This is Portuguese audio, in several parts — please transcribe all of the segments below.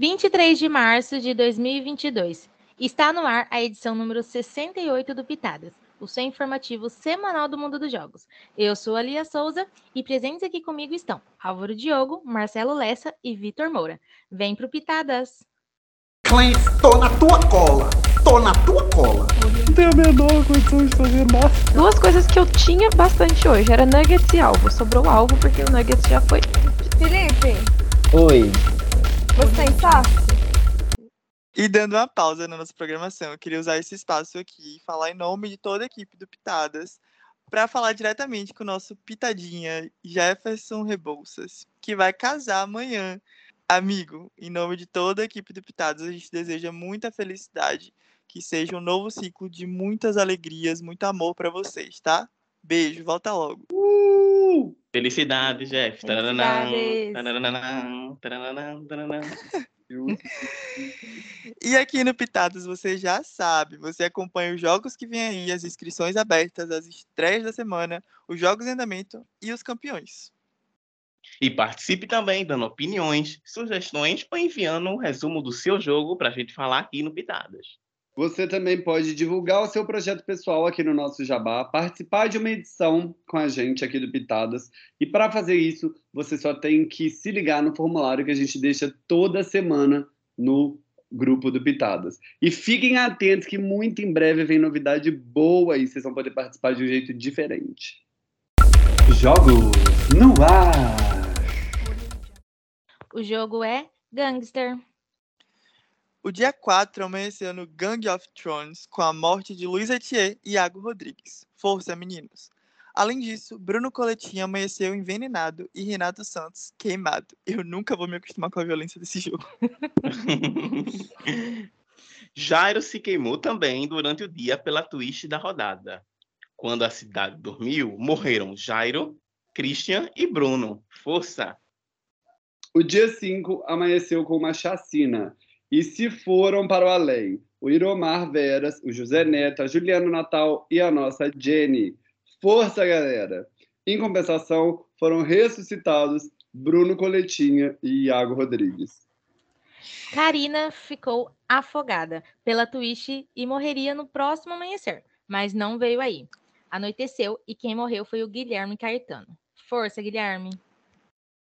23 de março de 2022. Está no ar a edição número 68 do Pitadas, o seu informativo semanal do mundo dos jogos. Eu sou a Lia Souza e presentes aqui comigo estão Álvaro Diogo, Marcelo Lessa e Vitor Moura. Vem pro Pitadas! Clem, tô na tua cola! Tô na tua cola! Não tenho a menor condição de fazer nada. Duas coisas que eu tinha bastante hoje era nuggets e alvo. Sobrou alvo porque o nuggets já foi. Felipe, Oi. Você tem? E dando uma pausa na nossa programação, eu queria usar esse espaço aqui e falar em nome de toda a equipe do Pitadas para falar diretamente com o nosso pitadinha Jefferson Rebouças, que vai casar amanhã. Amigo, em nome de toda a equipe do Pitadas, a gente deseja muita felicidade, que seja um novo ciclo de muitas alegrias, muito amor para vocês, tá? Beijo, volta logo. Felicidade, Jeff. Felicidades. E aqui no Pitadas você já sabe, você acompanha os jogos que vêm aí, as inscrições abertas, as estreias da semana, os jogos em andamento e os campeões. E participe também dando opiniões, sugestões ou enviando um resumo do seu jogo para a gente falar aqui no Pitadas. Você também pode divulgar o seu projeto pessoal aqui no nosso Jabá, participar de uma edição com a gente aqui do Pitadas. E para fazer isso, você só tem que se ligar no formulário que a gente deixa toda semana no grupo do Pitadas. E fiquem atentos que muito em breve vem novidade boa e vocês vão poder participar de um jeito diferente. Jogos no ar! O jogo é Gangster. O dia 4 amanheceu no Gang of Thrones com a morte de Luiz Etier e Iago Rodrigues. Força, meninos! Além disso, Bruno Coletinha amanheceu envenenado e Renato Santos queimado. Eu nunca vou me acostumar com a violência desse jogo. Jairo se queimou também durante o dia pela twist da rodada. Quando a cidade dormiu, morreram Jairo, Christian e Bruno. Força! O dia 5 amanheceu com uma chacina. E se foram para o além? O Iromar Veras, o José Neto, a Juliana Natal e a nossa Jenny. Força, galera! Em compensação, foram ressuscitados Bruno Coletinha e Iago Rodrigues. Karina ficou afogada pela twist e morreria no próximo amanhecer, mas não veio aí. Anoiteceu e quem morreu foi o Guilherme Caetano. Força, Guilherme!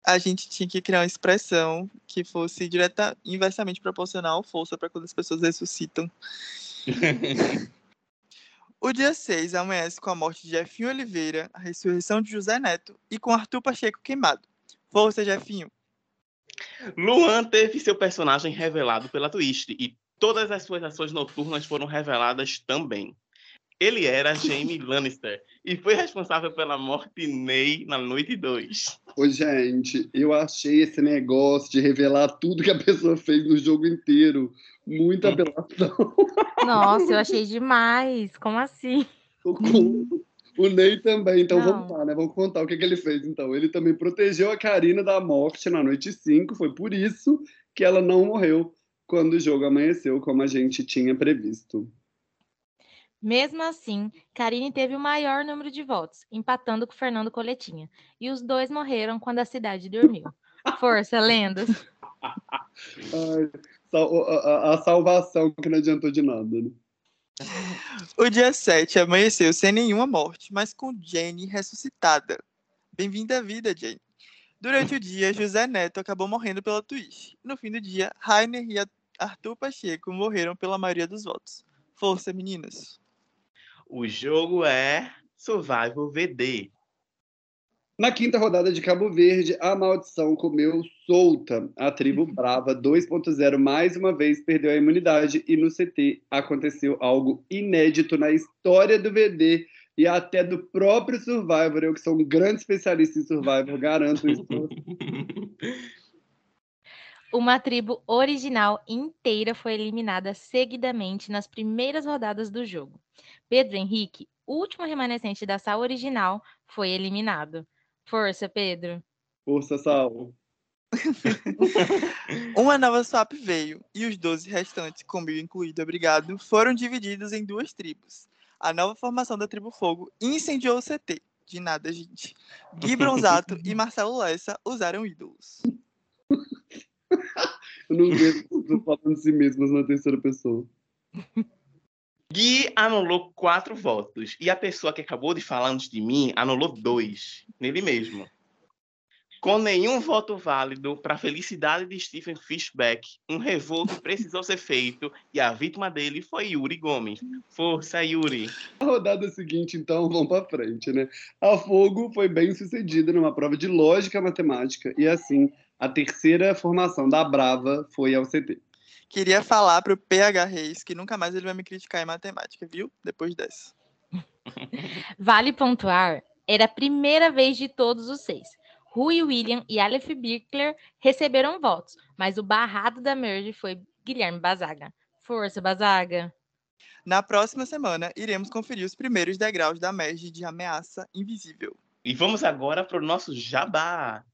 A gente tinha que criar uma expressão que fosse direta, inversamente proporcional à força para quando as pessoas ressuscitam. O dia 6 amanhece com a morte de Jefinho Oliveira, a ressurreição de José Neto e com Arthur Pacheco queimado. Força, Jefinho! Luan teve seu personagem revelado pela twist e todas as suas ações noturnas foram reveladas também. Ele era Jaime Lannister e foi responsável pela morte de Ney na noite 2. Ô, gente, eu achei esse negócio de revelar tudo que a pessoa fez no jogo inteiro. Muita apelação. Nossa, eu achei demais. Como assim? O, o Ney também. Então Não. vamos lá, né? Vamos contar o que, que ele fez. Então, ele também protegeu a Karina da morte na noite 5. Foi por isso que ela não morreu quando o jogo amanheceu, como a gente tinha previsto. Mesmo assim, Karine teve o maior número de votos, empatando com Fernando Coletinha. E os dois morreram quando a cidade dormiu. Força, lendas! A, a- a salvação que não adiantou de nada, né? O dia 7 amanheceu sem nenhuma morte, mas com Jenny ressuscitada. Bem-vinda à vida, Jenny. Durante o dia, José Neto acabou morrendo pela twist. No fim do dia, Rainer e Arthur Pacheco morreram pela maioria dos votos. Força, meninas! O jogo é Survival VD. Na quinta rodada de Cabo Verde, a maldição comeu solta. A tribo Brava 2.0 mais uma vez perdeu a imunidade e no CT aconteceu algo inédito na história do VD e até do próprio Survivor. Eu que sou um grande especialista em Survivor, garanto isso. Uma tribo original inteira foi eliminada seguidamente nas primeiras rodadas do jogo. Pedro Henrique, último remanescente da sala original, foi eliminado. Força, Pedro! Força, Sal. Uma nova swap veio e os 12 restantes, comigo incluído, obrigado, foram divididos em duas tribos. A nova formação da Tribo Fogo incendiou o CT. De nada, gente. Gui Bronzato e Marcelo Lessa usaram ídolos. Eu não vejo falando de si mesmas na terceira pessoa. Gui anulou quatro votos. E a pessoa que acabou de falar antes de mim anulou dois. Nele mesmo. Com nenhum voto válido para a felicidade de Stephen Fishback, um revoto precisou ser feito e a vítima dele foi Yuri Gomes. Força, Yuri! A rodada seguinte, então, vamos para frente, né? A Fogo foi bem sucedida numa prova de lógica matemática e, assim, a terceira formação da Brava foi ao CT. Queria falar pro PH Reis que nunca mais ele vai me criticar em matemática, viu? Depois dessa. Vale pontuar, era a primeira vez de todos os seis. Rui William e Aleph Birkler receberam votos, mas o barrado da merge foi Guilherme Bazaga. Força, Bazaga! Na próxima semana, iremos conferir os primeiros degraus da merge de ameaça invisível. E vamos agora para o nosso jabá.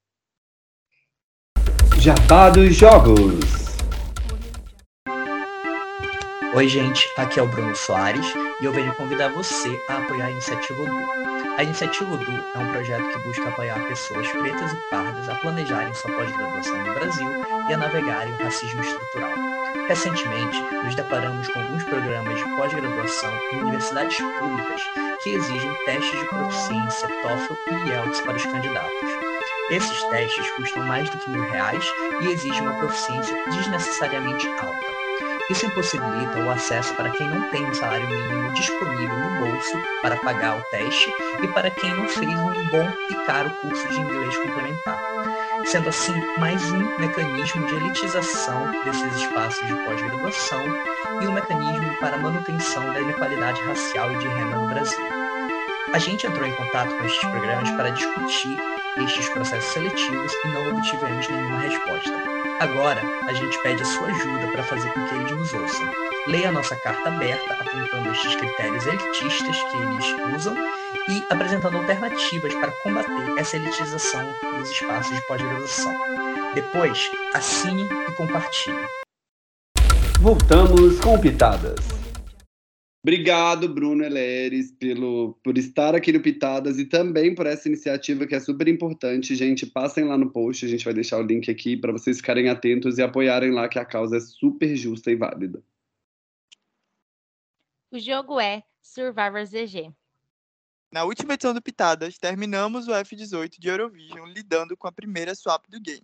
Jabá dos Jogos. Oi, gente, aqui é o Bruno Soares e eu venho convidar você a apoiar a Iniciativa UDU. A Iniciativa UDU é um projeto que busca apoiar pessoas pretas e pardas a planejarem sua pós-graduação no Brasil e a navegarem o racismo estrutural. Recentemente, nos deparamos com alguns programas de pós-graduação em universidades públicas que exigem testes de proficiência TOEFL e IELTS para os candidatos. Esses testes custam mais do que mil reais e exigem uma proficiência desnecessariamente alta. Isso impossibilita o acesso para quem não tem um salário mínimo disponível no bolso para pagar o teste e para quem não fez um bom e caro curso de inglês complementar. Sendo assim, mais um mecanismo de elitização desses espaços de pós-graduação e um mecanismo para manutenção da inequalidade racial e de renda no Brasil. A gente entrou em contato com estes programas para discutir estes processos seletivos e não obtivemos nenhuma resposta. Agora, a gente pede a sua ajuda para fazer com que eles nos ouçam. Leia a nossa carta aberta apontando estes critérios elitistas que eles usam e apresentando alternativas para combater essa elitização dos espaços de pós-graduação. Depois, assine e compartilhe. Voltamos com Pitadas. Obrigado, Bruno Eleres, pelo, por estar aqui no Pitadas e também por essa iniciativa que é super importante. Gente, passem lá no post, a gente vai deixar o link aqui para vocês ficarem atentos e apoiarem lá que a causa é super justa e válida. O jogo é Survivor ZG. Na última edição do Pitadas, terminamos o F18 de Eurovision lidando com a primeira swap do game.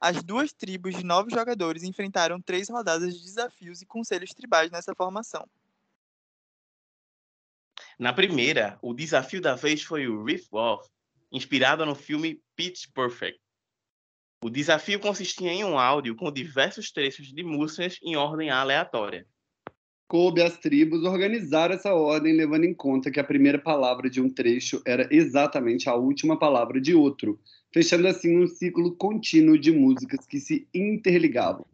As duas tribos de nove jogadores enfrentaram três rodadas de desafios e conselhos tribais nessa formação. Na primeira, o desafio da vez foi o Riff Off, inspirado no filme Pitch Perfect. O desafio consistia em um áudio com diversos trechos de músicas em ordem aleatória. Coube às tribos organizar essa ordem, levando em conta que a primeira palavra de um trecho era exatamente a última palavra de outro, fechando assim um ciclo contínuo de músicas que se interligavam.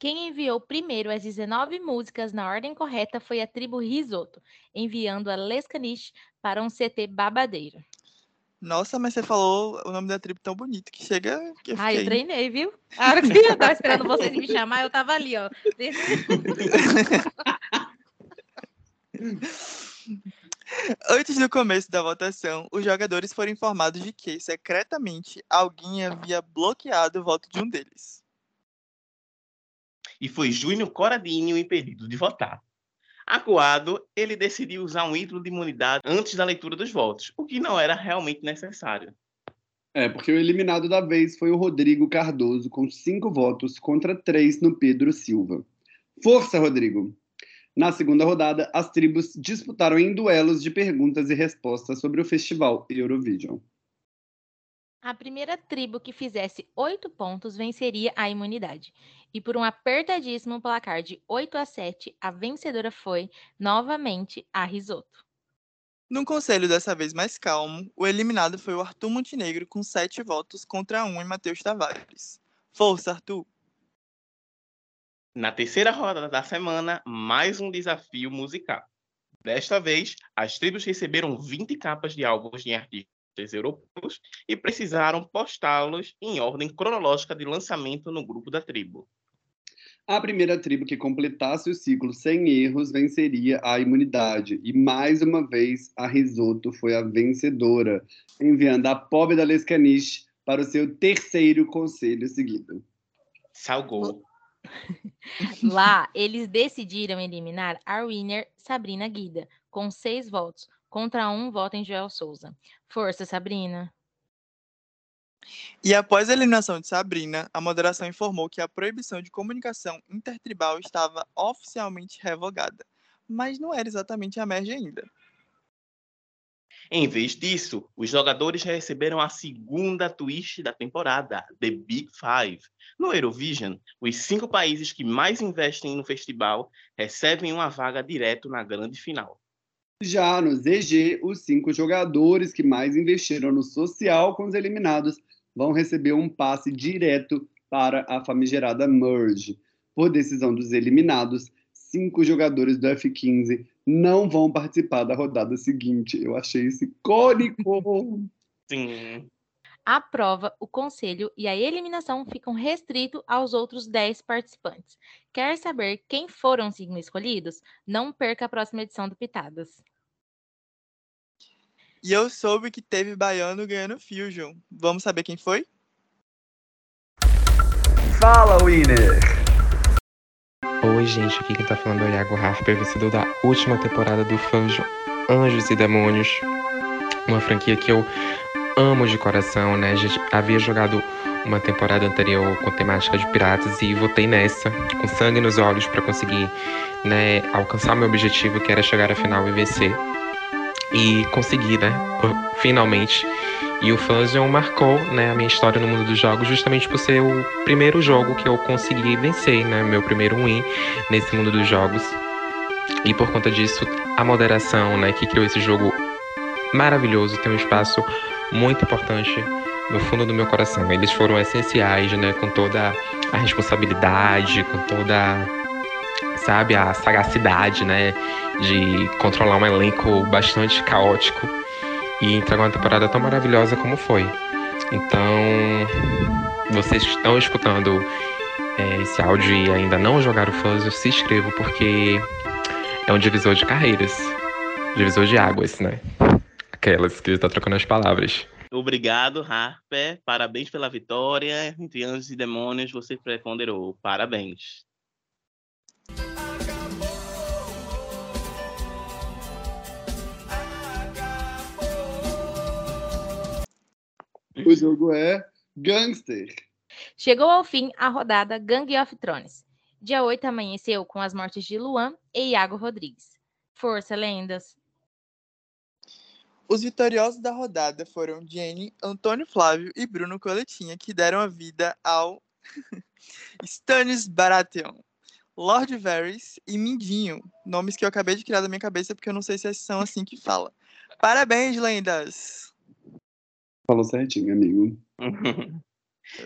Quem enviou primeiro as 19 músicas na ordem correta foi a tribo Risoto, enviando a Lescaniche para um CT babadeiro. Nossa, mas você falou o nome da tribo tão bonito que chega. Que eu Ah, eu treinei, viu? A hora que eu tava esperando vocês me chamar, eu tava ali, ó. Antes do começo da votação, os jogadores foram informados de que, secretamente, alguém havia bloqueado o voto de um deles. E foi Júnior Coradinho impedido de votar. Acuado, ele decidiu usar um ídolo de imunidade antes da leitura dos votos, o que não era realmente necessário. É, porque o eliminado da vez foi o Rodrigo Cardoso, com cinco votos contra três no Pedro Silva. Força, Rodrigo! Na segunda rodada, as tribos disputaram em duelos de perguntas e respostas sobre o festival Eurovision. A primeira tribo que fizesse oito pontos venceria a imunidade. E por um apertadíssimo placar de 8 a 7, a vencedora foi, novamente, a Risoto. Num conselho dessa vez mais calmo, o eliminado foi o Arthur Montenegro com sete votos contra um em Matheus Tavares. Força, Arthur! Na terceira rodada da semana, mais um desafio musical. Desta vez, as tribos receberam 20 capas de álbuns de artistas europeus e precisaram postá-los em ordem cronológica de lançamento no grupo da tribo. A primeira tribo que completasse o ciclo sem erros venceria a imunidade. E mais uma vez, a Risoto foi a vencedora, enviando a pobre da Lescaniche para o seu terceiro conselho seguido. Salgou. Lá, eles decidiram eliminar a winner Sabrina Guida, com seis votos, contra um voto em Joel Souza. Força, Sabrina. E após a eliminação de Sabrina, a moderação informou que a proibição de comunicação intertribal estava oficialmente revogada. Mas não era exatamente a merge ainda. Em vez disso, os jogadores receberam a segunda twist da temporada, The Big Five. No Eurovision, os cinco países que mais investem no festival recebem uma vaga direto na grande final. Já no ZG, os cinco jogadores que mais investiram no social com os eliminados vão receber um passe direto para a famigerada Merge. Por decisão dos eliminados, cinco jogadores do F15 não vão participar da rodada seguinte. Eu achei isso icônico. Sim. A prova, o conselho e a eliminação ficam restritos aos outros 10 participantes. Quer saber quem foram os cinco escolhidos? Não perca a próxima edição do Pitadas. E eu soube que teve baiano ganhando Fusion. Vamos saber quem foi? Fala, Winner! Oi, gente, aqui quem tá falando é o Iago Harper, vencedor da última temporada do Fusion Anjos e Demônios. Uma franquia que eu amo de coração, né? Já havia jogado uma temporada anterior com temática de piratas e votei nessa, com sangue nos olhos, para conseguir né, alcançar meu objetivo, que era chegar à final e vencer. E consegui, né? Finalmente. E o Fusion marcou né, a minha história no mundo dos jogos justamente por ser o primeiro jogo que eu consegui vencer, né? Meu primeiro win nesse mundo dos jogos. E por conta disso, a moderação, né, que criou esse jogo maravilhoso, tem um espaço muito importante no fundo do meu coração. Eles foram essenciais, né, com toda a responsabilidade, com toda, sabe, a sagacidade, né, de controlar um elenco bastante caótico e entregar uma temporada tão maravilhosa como foi. Então, vocês que estão escutando é, esse áudio e ainda não jogaram Fuzzle, se inscrevam porque é um divisor de carreiras, divisor de águas, né? Aquelas que está trocando as palavras. Obrigado, Harper. Parabéns pela vitória. Entre anjos e demônios, você preponderou. Parabéns. O jogo é Gangster. Chegou ao fim a rodada Gang of Thrones. Dia 8 amanheceu com as mortes de Luan e Iago Rodrigues. Força, lendas! Os vitoriosos da rodada foram Jenny, Antônio Flávio e Bruno Coletinha, que deram a vida ao Stannis Baratheon, Lord Varys e Mindinho, nomes que eu acabei de criar da minha cabeça porque eu não sei se são assim que fala. Parabéns, lendas! Falou certinho, amigo.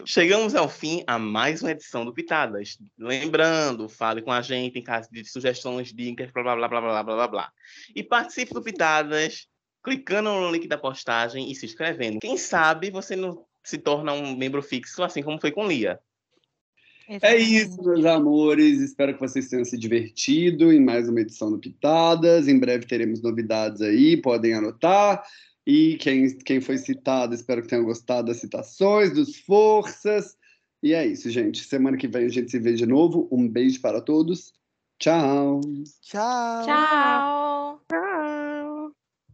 Chegamos ao fim a mais uma edição do Pitadas. Lembrando, fale com a gente em caso de sugestões, dicas, blá blá blá blá blá blá blá. E participe do Pitadas clicando no link da postagem e se inscrevendo. Quem sabe você não se torna um membro fixo, assim como foi com Lia. É isso, meus amores. Espero que vocês tenham se divertido em mais uma edição do Pitadas. Em breve teremos novidades aí, podem anotar. E quem, quem foi citado, espero que tenham gostado das citações, dos forças. E é isso, gente. Semana que vem a gente se vê de novo. Um beijo para todos. Tchau. Tchau. Tchau!